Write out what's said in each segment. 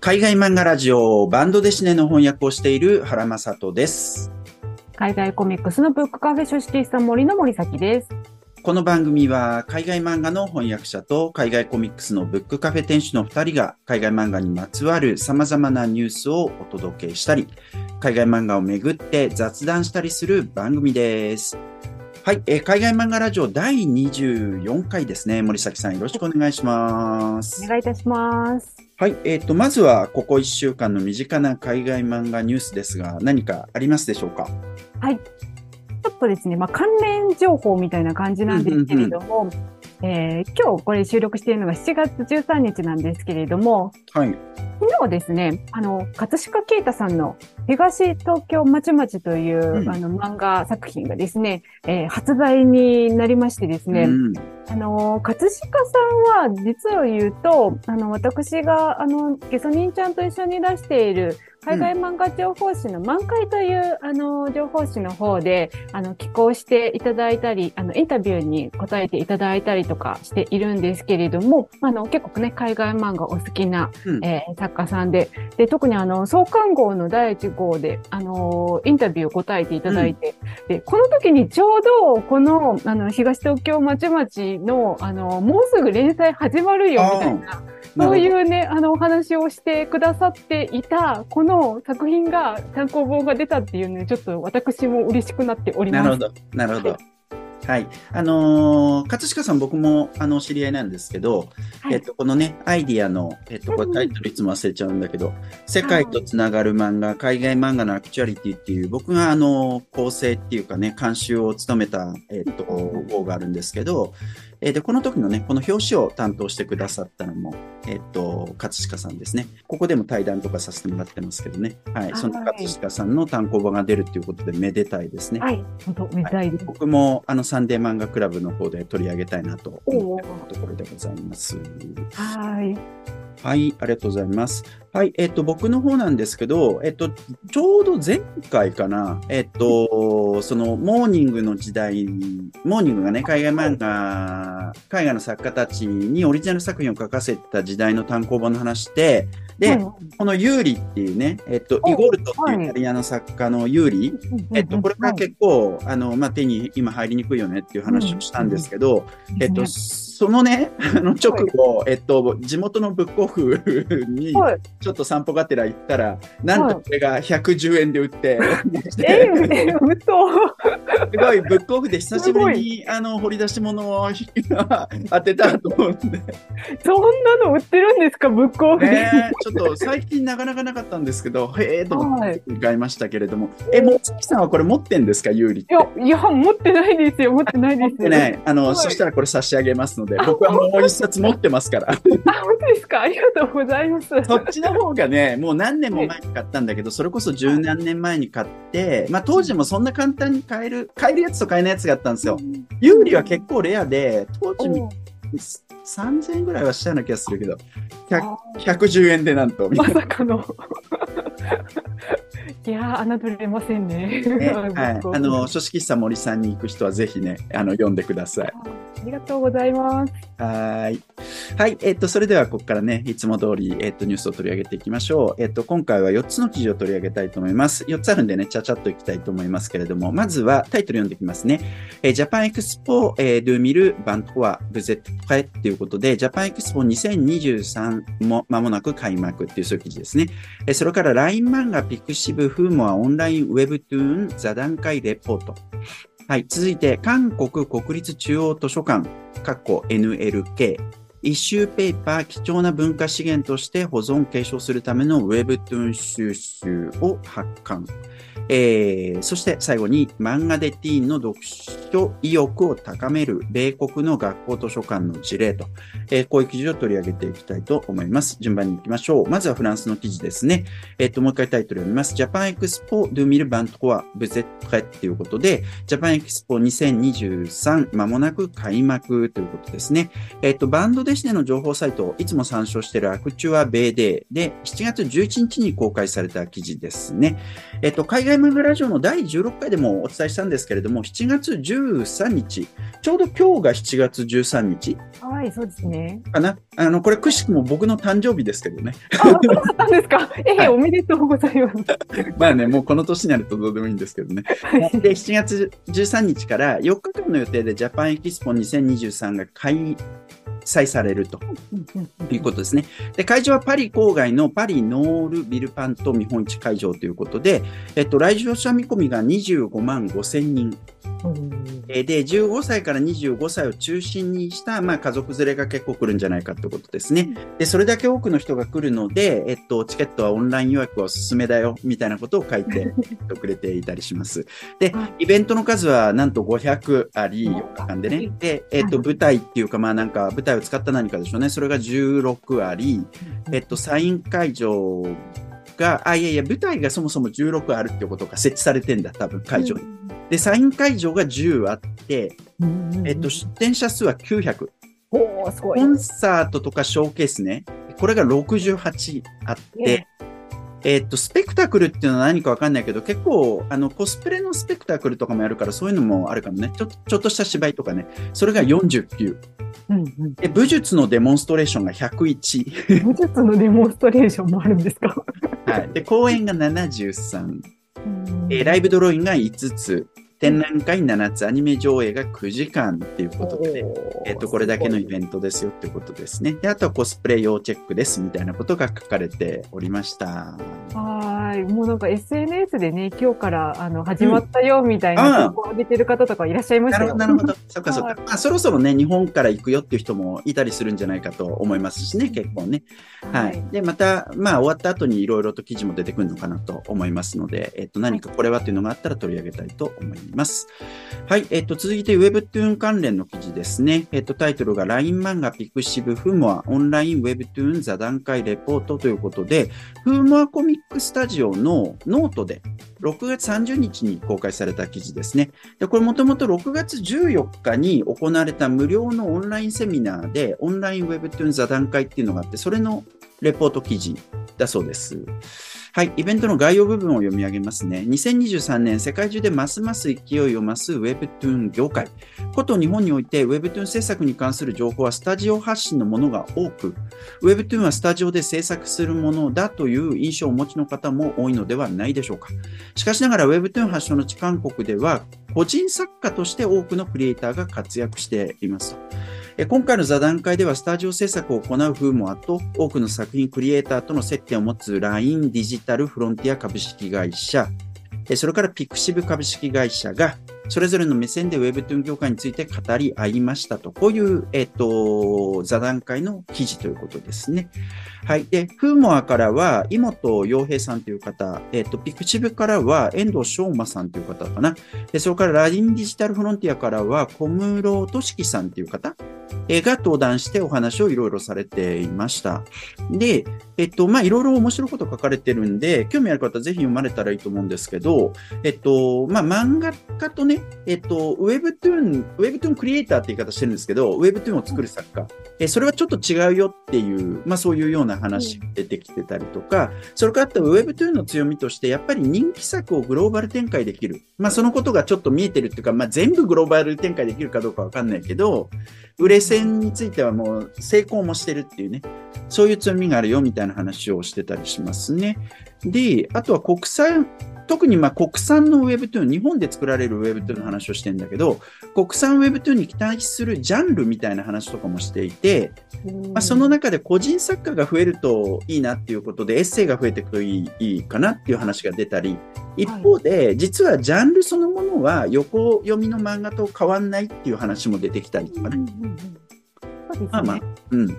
海外漫画ラジオバンドデシネの翻訳をしている原正人です。海外コミックスのブックカフェ書式さん森の森崎です。この番組は海外漫画の翻訳者と海外コミックスのブックカフェ店主の2人が海外漫画にまつわる様々なニュースをお届けしたり、海外漫画をめぐって雑談したりする番組です。はい、えー海外漫画ラジオ第24回ですね。森崎さんよろしくお願いしますお。願いいたします。はい、えっ、と、まずはここ1週間の身近な海外漫画ニュースですが、何かありますでしょうか？はい。ちょっとですね、まあ、関連情報みたいな感じなんですけれども、えー今日これ収録しているのが7月13日なんですけれども、はい。昨日ですね、あの、葛飾啓太さんの東東京まちまちという、うんあの漫画作品がですね、えー発売になりましてですね、うんあの、葛飾さんは、実を言うと、あの、私が、あの、ゲソニンちゃんと一緒に出している、海外漫画情報誌の満開という、あの、情報誌の方で、あの、寄稿していただいたり、あの、インタビューに答えていただいたりとかしているんですけれども、あの、結構ね、海外漫画お好きな、うん。えー作家さんで、で、特にあの、創刊号の第1号で、あの、インタビューを答えていただいて、で、この時にちょうど、この、あの、東東京まちまちの、あの、もうすぐ連載始まるよ、みたいな、そうう。いうね、あの、お話をしてくださっていた、この作品が、単行本が出たっていうね、ちょっと私も嬉しくなっております。なるほど。なるほど。はい。あのー葛飾さん、僕も、あの、知り合いなんですけど、はいえっと、このね、アイディアの、えっと、これタイトルいつも忘れちゃうんだけど、世界とつながる漫画、海外漫画のアクチュアリティっていう、僕が、あの、構成っていうかね、監修を務めた、えっと、号があるんですけど、えーで、この時のね、この表紙を担当してくださったのも、えっと、葛飾さんですね。ここでも対談とかさせてもらってますけどね。はい。そのはい葛飾さんの単行本が出るっていうことで、めでたいですね。はい、本当、めでたいです。僕もあのサンデー漫画クラブの方で取り上げたいなと思おっているところでございます。はい。はい、ありがとうございます。はい、えっと、僕の方なんですけど、えっと、ちょうど前回かな、えっと、その、モーニングの時代、モーニングがね、海外漫画、海外の作家たちにオリジナル作品を書かせた時代の単行本の話で、で、はいこのユーリっていうね、えっと、おイゴルトっていうはい。イタリアの作家のユーリ、えっと、これが結構、あの、まあ、手に今入りにくいよねっていう話をしたんですけど、えっと、そのね、あの直後、えっと、地元のブックオフに、はい。ちょっと散歩がてら行ったら、なんとこれが110円で売って、えー、えー、うと。すごい、ブックオフで久しぶりに、あの、掘り出し物を 当てたと思うんで、そんなの売ってるんですか、ブックオフで。ね、ちょっと最近なかなかなかったんですけど、へえと思ってはい。買いましたけれども、え、もつきさんはこれ持ってんですか、有利って？いや、いや、持ってないですよ、持ってないですよ。ね、あの、はいそしたらこれ差し上げますので、僕はもう一冊持ってますから。あ、本当ですか？ありがとうございます。そっちの方がね、もう何年も前に買ったんだけど、それこそ十何年前に買って、まあ当時もそんな簡単に買える、買えるやつと買えないやつがあったんですよ。有利は結構レアで、当時お3000円ぐらいはしたような気がするけど、100あ110円でなんと、まさかの。いやー、侮れませんね。ね。ブ はいあの、書式喫茶森さんに行く人はぜひね、あの、読んでください。ありがとうございます。はーい。はい。えっと、それではここからね、いつも通り、えっと、ニュースを取り上げていきましょう。えっと、今回は4つの記事を取り上げたいと思います。4つあるんでね、ちゃちゃっといきたいと思いますけれども、まずはタイトル読んでいきますね。えージャパンエクスポ、えー、 deux mille vingt-trois vous êtes prêts っていうことで、ジャパンエクスポ2023も間もなく開幕っていうそういう記事ですね。えーそれから LINE 漫画ピクシブフーモアオンラインウェブトゥーン座談会レポート。はい。続いて、韓国国立中央図書館、NLK。イシューペーパー貴重な文化資源として保存継承するためのウェブトゥーン収集を発刊。えーそして最後に漫画でティーンの読書意欲を高める米国の学校図書館の事例と、えーこういう記事を取り上げていきたいと思います。順番に行きましょう。まずはフランスの記事ですね。えっ、と、もう一回タイトル読みます。ジャパンエクスポ2023 vous êtes prêts っていうことで、ジャパンエクスポ2023まもなく開幕ということですね。えっ、と、バンドデシネの情報サイト、いつも参照している ActuaBD で、7月11日に公開された記事ですね。えっ、と、海外外漫画ラジオの第16回でもお伝えしたんですけれども、7月13日、ちょうど今日が7月13日はい、そうですね。かな。あの、これくしくも僕の誕生日ですけどね。あ、そうだったんですか。ええ、はいおめでとうございます。まあね、もうこの年になるとどうでもいいんですけどね。で、7月13日から4日間の予定でジャパンエキスポ2023が開催されるということですね。で、会場はパリ郊外のパリノールビルパント見本市会場ということで、えっと、来場者見込みが25万5千人。えーで、15歳から25歳を中心にした、まあ、家族連れが結構来るんじゃないかということですね。で、それだけ多くの人が来るので、えっと、チケットはオンライン予約はおすすめだよ、みたいなことを書いて くれていたりします。では、イベントの数はなんと500あり、4日間でね。で、えっと、舞台っていうか、まあなんか舞台を使った何かでしょうね。それが16あり、えっと、サイン会場が、あ、いやいや、舞台がそもそも16あるってことが設置されてんだ、多分会場に。で、サイン会場が10あって、えっと、出展者数は900。おー、すごいコ。ンサートとかショーケースね、これが68あって、えっと、スペクタクルっていうのは何かわかんないけど、結構、あの、コスプレのスペクタクルとかもやるから、そういうのもあるかもね。ちょちょっとした芝居とかね。それが49。うんうんで、武術のデモンストレーションが101。武術のデモンストレーションもあるんですか？はい。で、公演が73。えーライブドローイングが5つ。展覧会7つ、アニメ上映が9時間っていうことで、えっと、これだけのイベントですよってことですね。で、あとはコスプレ要チェックですみたいなことが書かれておりました。はーい。もうなんか SNS でね、今日からあの始まったよみたいうんな投稿を上げてる方とかいらっしゃいましたよ。なるほど、なるほど。そっかそっはいか。まあ、そろそろね、日本から行くよっていう人もいたりするんじゃないかと思いますしね、結構ね。はい。で、また、まあ、終わった後にいろいろと記事も出てくるのかなと思いますので、えっと、何かこれはというのがあったら取り上げたいと思います。はい。えっと、続いて Webtoon 関連の記事ですね。えっと、タイトルが LINE 漫画ピクシブフーモアオンライン Webtoon 座談会レポートということで、フーモアコミックスタジオのノートで6月30日に公開された記事ですね。で、これもともと6月14日に行われた無料のオンラインセミナーで、オンライン Webtoon 座談会っていうのがあって、それのレポート記事だそうです。はい、イベントの概要部分を読み上げますね。2023年、世界中でますます勢いを増す Webtoon 業界。こと日本において Webtoon 制作に関する情報はスタジオ発信のものが多く、Webtoon はスタジオで制作するものだという印象をお持ちの方も多いのではないでしょうか。しかしながら Webtoon 発祥の地韓国では、個人作家として多くのクリエイターが活躍しています。今回の座談会ではスタジオ制作を行うフーモアと多くの作品クリエイターとの接点を持つ LINE デジタルフロンティア株式会社、それからピクシブ株式会社がそれぞれの目線で Webtoon 業界について語り合いましたと。こういう、えっ、と、座談会の記事ということですね。はい。で、フーモアからは、井本洋平さんという方、えっ、と、ピクチブからは、遠藤昌馬さんという方かな。でそれから、ラインデジタルフロンティアからは、小室俊樹さんという方、が登壇してお話をいろいろされていました。で、えっと、まあ、いろいろ面白いこと書かれてるんで、興味ある方はぜひ読まれたらいいと思うんですけど、えっと、まあ、漫画家とね、えっと、Webtoon、Webtoon クリエイターって言い方してるんですけど、Webtoon を作る作家、えそれはちょっと違うよっていう、まあ、そういうような話が出てきてたりとか、それからあと Webtoon の強みとして、やっぱり人気作をグローバル展開できる。まあ、そのことがちょっと見えてるっていうか、まあ、全部グローバル展開できるかどうかわかんないけど、売れ線についてはもう成功もしてるっていうね、そういう強みがあるよみたいな話をしてたりしますね。で、あとは国産、特にまあ国産の Webtoon、日本で作られる Webtoon の話をしてんだけど、国産 Webtoon に期待するジャンルみたいな話とかもしていて、まあ、その中で個人作家が増えるといいなっていうことで、エッセイが増えていくといいいいかなっていう話が出たり、一方で、実はジャンルそのものは横読みの漫画と変わんないっていう話も出てきたりとかね。うんうんうんそうですね。まあまあ、うん。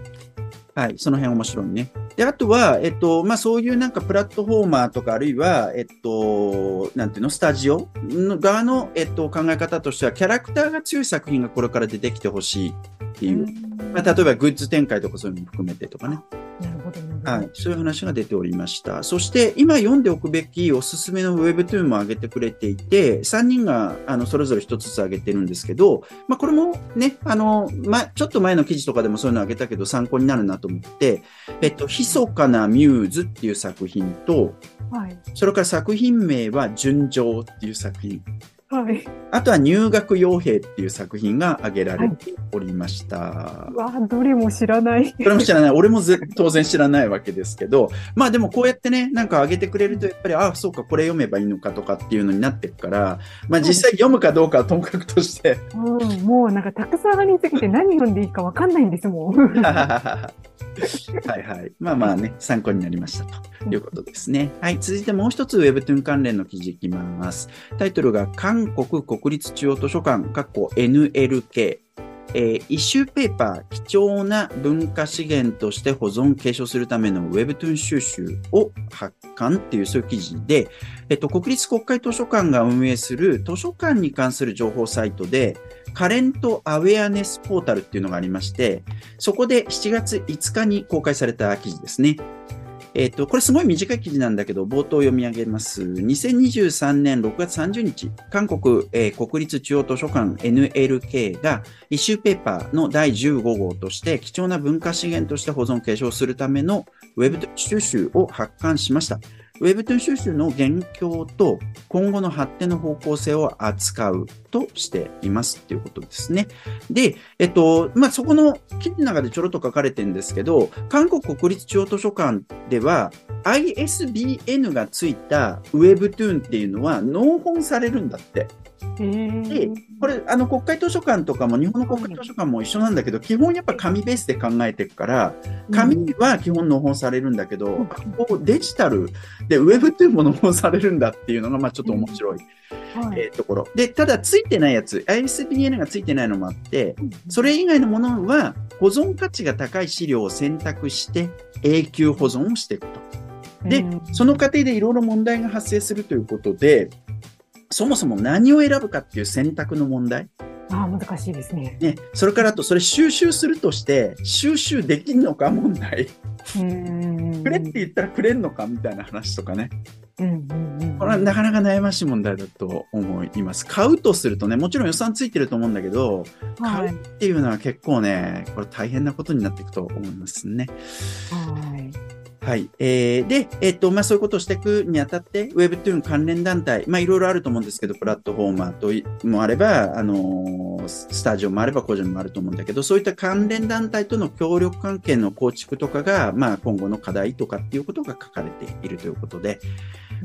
はい、その辺面白いね。で、あとは、えっと、まあそういうなんかプラットフォーマーとか、あるいは、えっと、なんていうの、スタジオの側の、えっと、考え方としては、キャラクターが強い作品がこれから出てきてほしいっていう。まあ、例えばグッズ展開とかそういうのも含めてとかね。なるほど。はい、そういう話が出ておりました。そして、今読んでおくべきおすすめの Webtoon も上げてくれていて、3人があのそれぞれ1つずつ上げてるんですけど、まあ、これもね、あの、ま、ちょっと前の記事とかでもそういうの上げたけど参考になるなと思って、えっと、密かなミューズっていう作品と、はい。それから作品名は純情っていう作品。はい。あとは入学傭兵っていう作品が挙げられておりました。うわ、どれも知らない。それも知らない。俺もぜ当然知らないわけですけど、まあでもこうやってね、なんか上げてくれると、やっぱり、ああ、そうか、これ読めばいいのかとかっていうのになってくから、まあ実際読むかどうかはともかくとして、うん、もうなんかたくさんありすぎて 何読んでいいかわかんないんですもん。はいはい。まあまあね、参考になりましたということですね。はい。続いてもう一つ Webtoon 関連の記事いきます。タイトルが国国立中央図書館、NLK。えー、イシューペーパー、貴重な文化資源として保存、継承するための Webtoon 収集を発刊っていうそういう記事で、えっと、国立国会図書館が運営する図書館に関する情報サイトで、カレントアウェアネスポータルっていうのがありまして、そこで7月5日に公開された記事ですね。えっ、と、これすごい短い記事なんだけど、冒頭読み上げます。2023年6月30日、韓国、えー国立中央図書館 NLK がイシューペーパーの第15号として貴重な文化資源として保存継承するためのウェブ収集を発刊しました。ウェブトゥーン収集の現況と今後の発展の方向性を扱うとしていますっていうことですね。で、えっと、まあ、そこの記事の中でちょろっと書かれてるんですけど、韓国国立中央図書館では ISBN がついた Webtoon っていうのは納本されるんだって。へー。これ、あの、国会図書館とかも日本の国会図書館も一緒なんだけど、基本やっぱ紙ベースで考えていくから、紙は基本納本されるんだけど、うんこうデジタルで Webtoon も納本されるんだっていうのが、まあちょっと面白い、はい。えーところ。で、ただついてないやつ、ISBN がついてないのもあって、それ以外のものは保存価値が高い資料を選択して永久保存をしていくと。でうん。その過程でいろいろ問題が発生するということで、そもそも何を選ぶかっていう選択の問題？あー難しいですね。ね、それからあと、それ収集するとして、収集できんのか問題？うんくれって言ったらくれんのかみたいな話とかね。うんうんうんこれはなかなか悩ましい問題だと思います。買うとするとね、もちろん予算ついてると思うんだけど、買うっていうのは結構ね、これ大変なことになっていくと思いますね。はい。はい。えー、で、えっと、まあ、そういうことをしていくにあたって、Webtoon 関連団体、まあ、いろいろあると思うんですけど、プラットフォーマーといもあれば、あのーススタジオもあれば、個人もあると思うんだけど、そういった関連団体との協力関係の構築とかが、まあ、今後の課題とかっていうことが書かれているということで、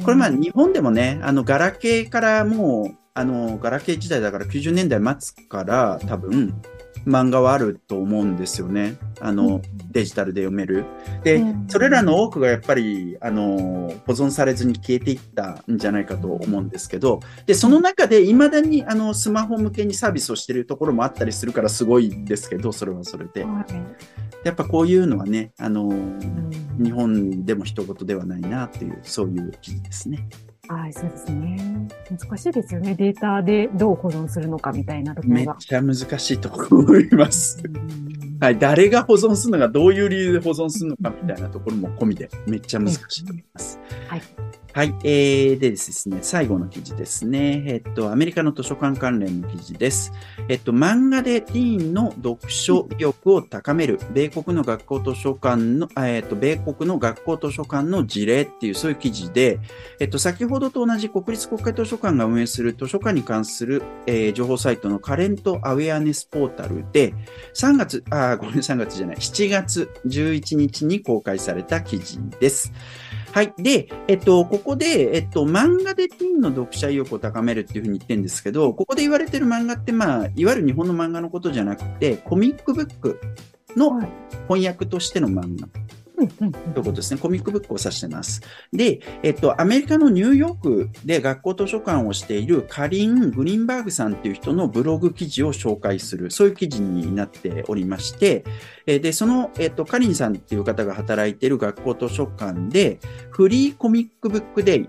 これまあ、日本でもね、あの、ガラケーからもう、あの、ガラケー時代だから90年代末から多分、漫画はあると思うんですよね。あの、デジタルで読める。でうん、それらの多くがやっぱり、あの、保存されずに消えていったんじゃないかと思うんですけど、で、その中で未だに、あの、スマホ向けにサービスをしているところもあったりするからすごいんですけど、それはそれで。はいやっぱこういうのはね、あの、うん日本でも一言ではないなっていう、そういう記事ですね。はい、そうですね。難しいですよね。データでどう保存するのかみたいなところが。めっちゃ難しいと思います。うんはい、誰が保存するのか、どういう理由で保存するのかみたいなところも込みで、めっちゃ難しいと思います。はい。はい、えー、でですね、最後の記事ですね。えっと、アメリカの図書館関連の記事です。えっと、漫画でティーンの読書意欲を高める、米国の学校図書館の、えっと、米国の学校図書館の事例っていう、そういう記事で、えっと、先ほどと同じ国立国会図書館が運営する図書館に関する、えー情報サイトのカレントアウェアネスポータルで、3月、あ、ごめん、3月じゃない、7月11日に公開された記事です。はい。で、えっと、ここで、えっと、漫画でティーンの読者意欲を高めるっていうふうに言ってるんですけど、ここで言われてる漫画って、まあ、いわゆる日本の漫画のことじゃなくて、コミックブックのはい翻訳としての漫画うんうんということですね。コミックブックを指してます。で、えっと、アメリカのニューヨークで学校図書館をしているカリン・グリンバーグさんっていう人のブログ記事を紹介する、そういう記事になっておりまして、で、その、えっと、カリンさんっていう方が働いている学校図書館で、フリーコミックブックデイ、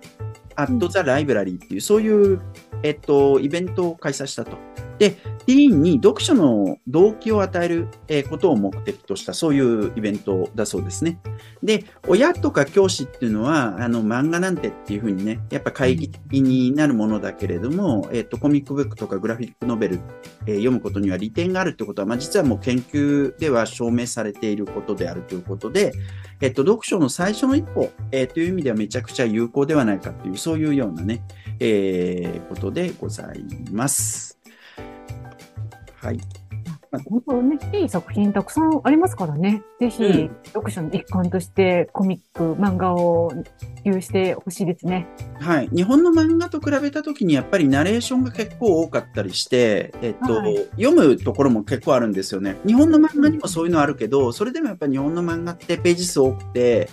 アットザライブラリーっていう、そういう、えっと、イベントを開催したと。で、ティーンに読書の動機を与えることを目的とした、そういうイベントだそうですね。で、親とか教師っていうのは、あの、漫画なんてっていうふうにね、やっぱ会議的になるものだけれども、えっ、と、コミックブックとかグラフィックノベル、えー、読むことには利点があるってことは、まあ、実はもう研究では証明されていることであるということで、えっ、と、読書の最初の一歩、え、という意味ではめちゃくちゃ有効ではないかという、そういうようなね、えー、ことでございます。はい。本当ね、いい作品たくさんありますからね。ぜひ、うん、読書の一環としてコミック、漫画を普及してほしいですね。はい。日本の漫画と比べたときにやっぱりナレーションが結構多かったりして、えっと、はい、読むところも結構あるんですよね。日本の漫画にもそういうのあるけど、それでもやっぱり日本の漫画ってページ数多くて、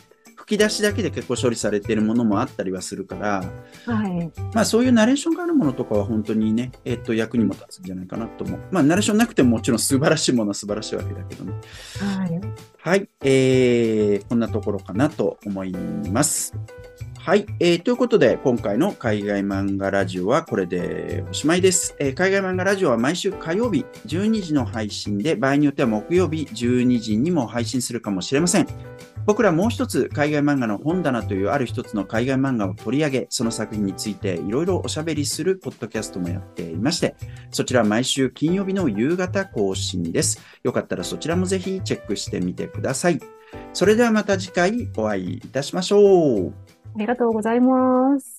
吹き出しだけで結構処理されているものもあったりはするから、はい、まあそういうナレーションがあるものとかは本当にね、えっ、と、役にも立つんじゃないかなと思う。まあナレーションなくてももちろん素晴らしいものは素晴らしいわけだけどね。はい。はい、えー、こんなところかなと思います。はい、えー。ということで、今回の海外漫画ラジオはこれでおしまいです。えー、海外漫画ラジオは毎週火曜日12時の配信で、場合によっては木曜日12時にも配信するかもしれません。僕らもう一つ海外漫画の本棚というある一つの海外漫画を取り上げ、その作品についていろいろおしゃべりするポッドキャストもやっていまして、そちら毎週金曜日の夕方更新です。よかったらそちらもぜひチェックしてみてください。それではまた次回お会いいたしましょう。ありがとうございます。